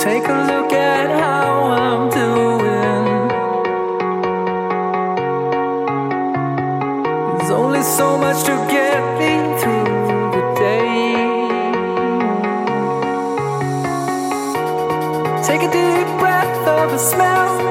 Take a look at how I'm doing. There's only so much to get me through the day. Take a deep breath of the smell.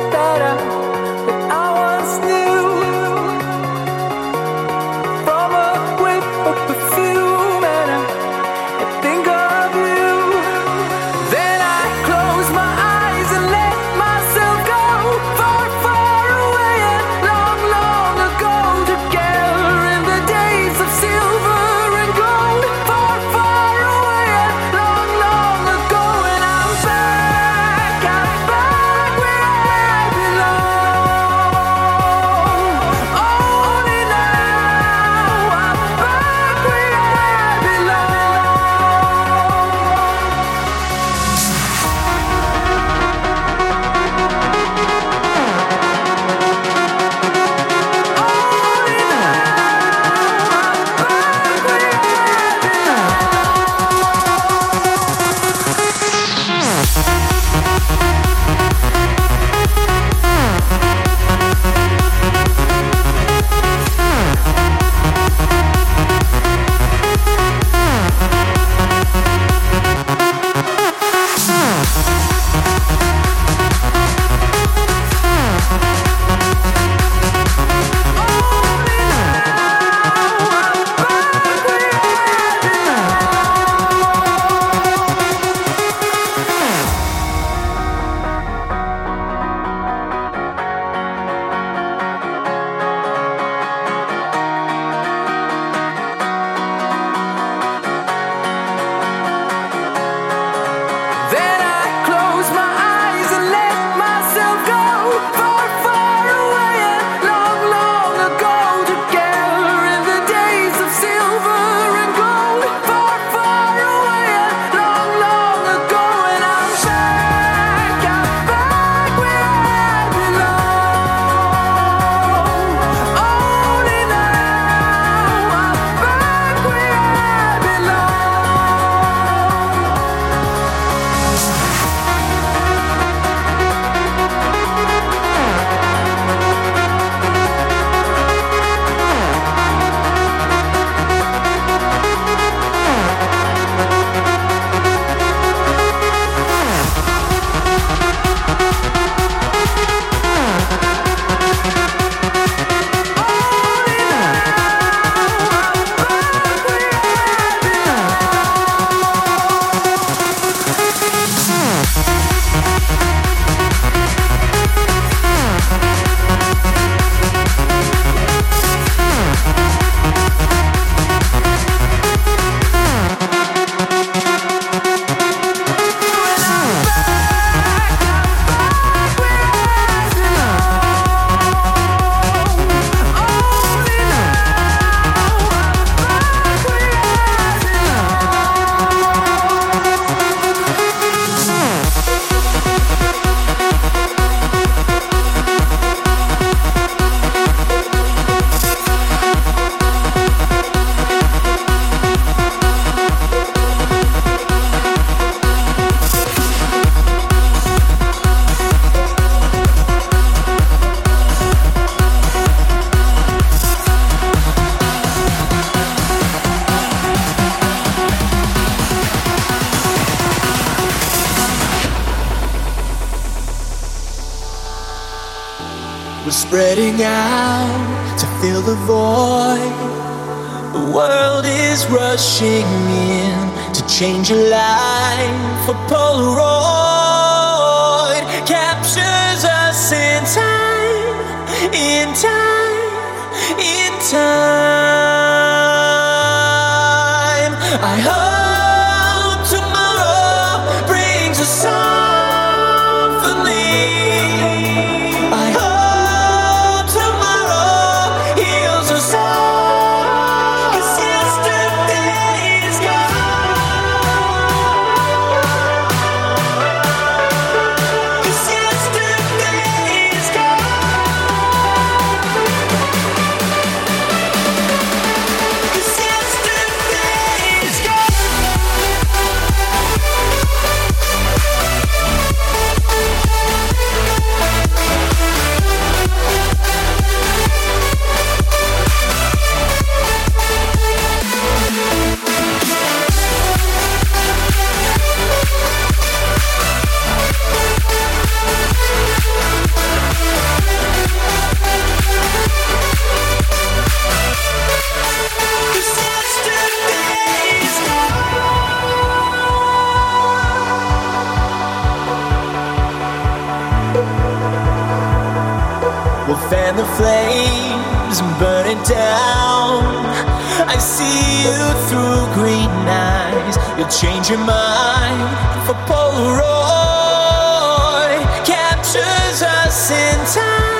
唱。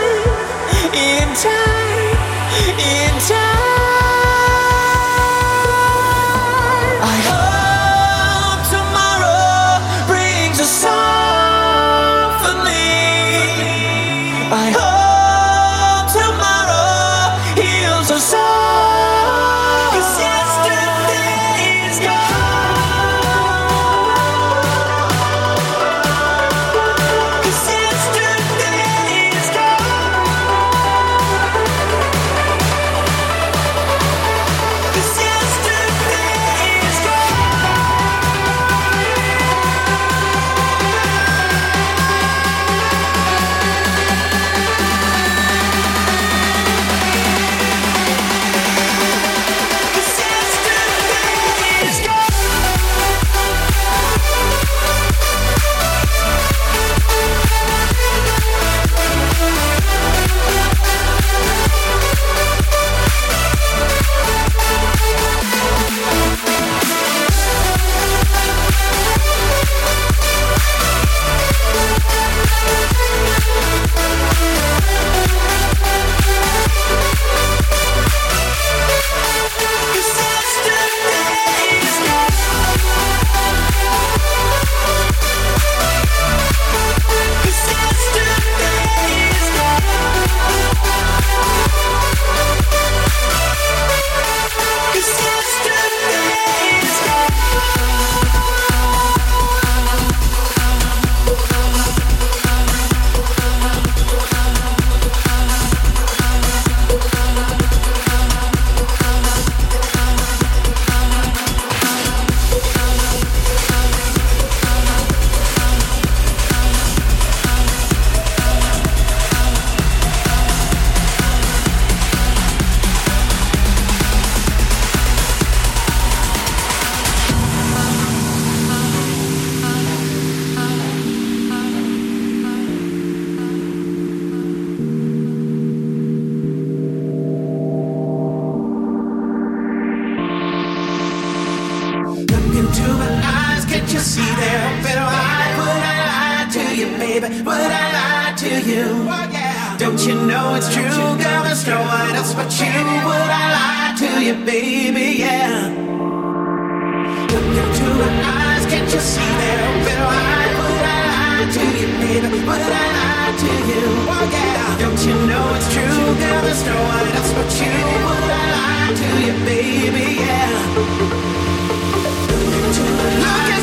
See they're open wide? Would I lie to you, baby? Would I lie to you? Don't you know it's true, girl? There's no one else but you. Would I lie to you, baby? Yeah. Look into my eyes, can't you see they're open wide? Would I lie to you, baby? Would I lie to you? Don't you know it's true, girl? There's no one else but you. Would I lie to you, baby? Yeah. Look into my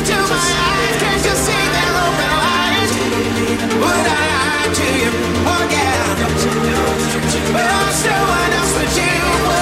But there's still one else but you.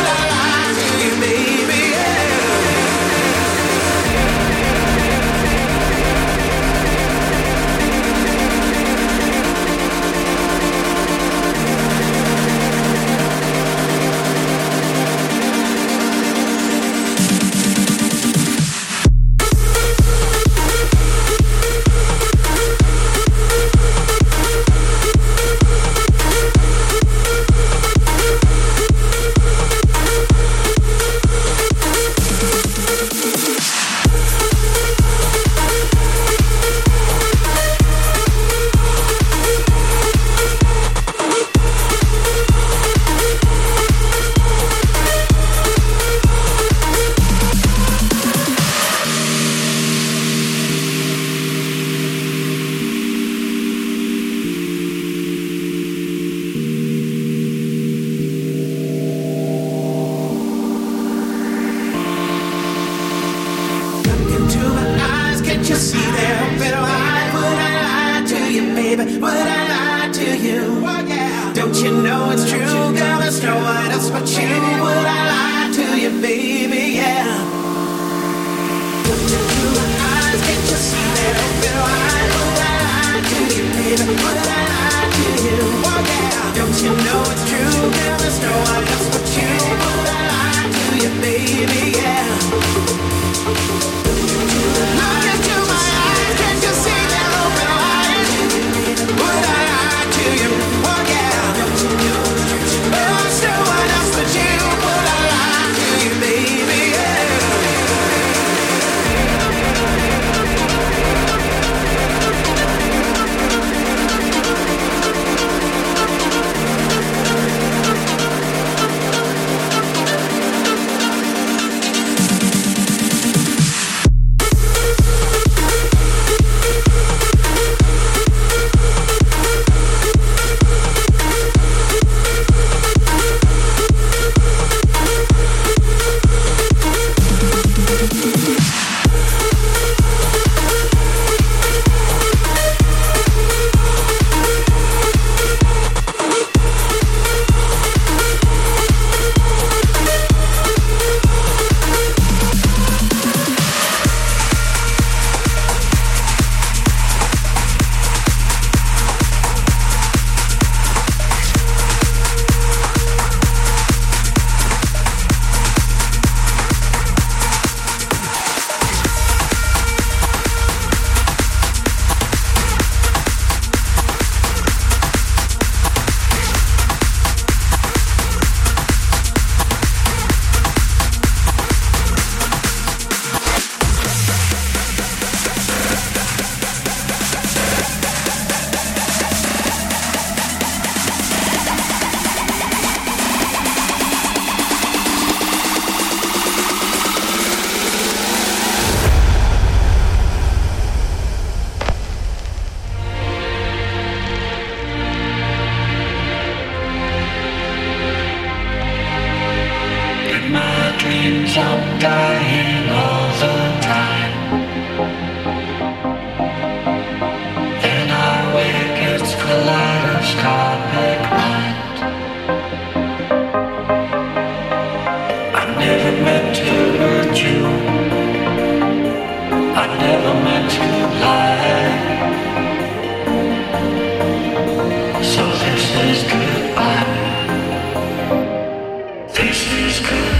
This. Is good.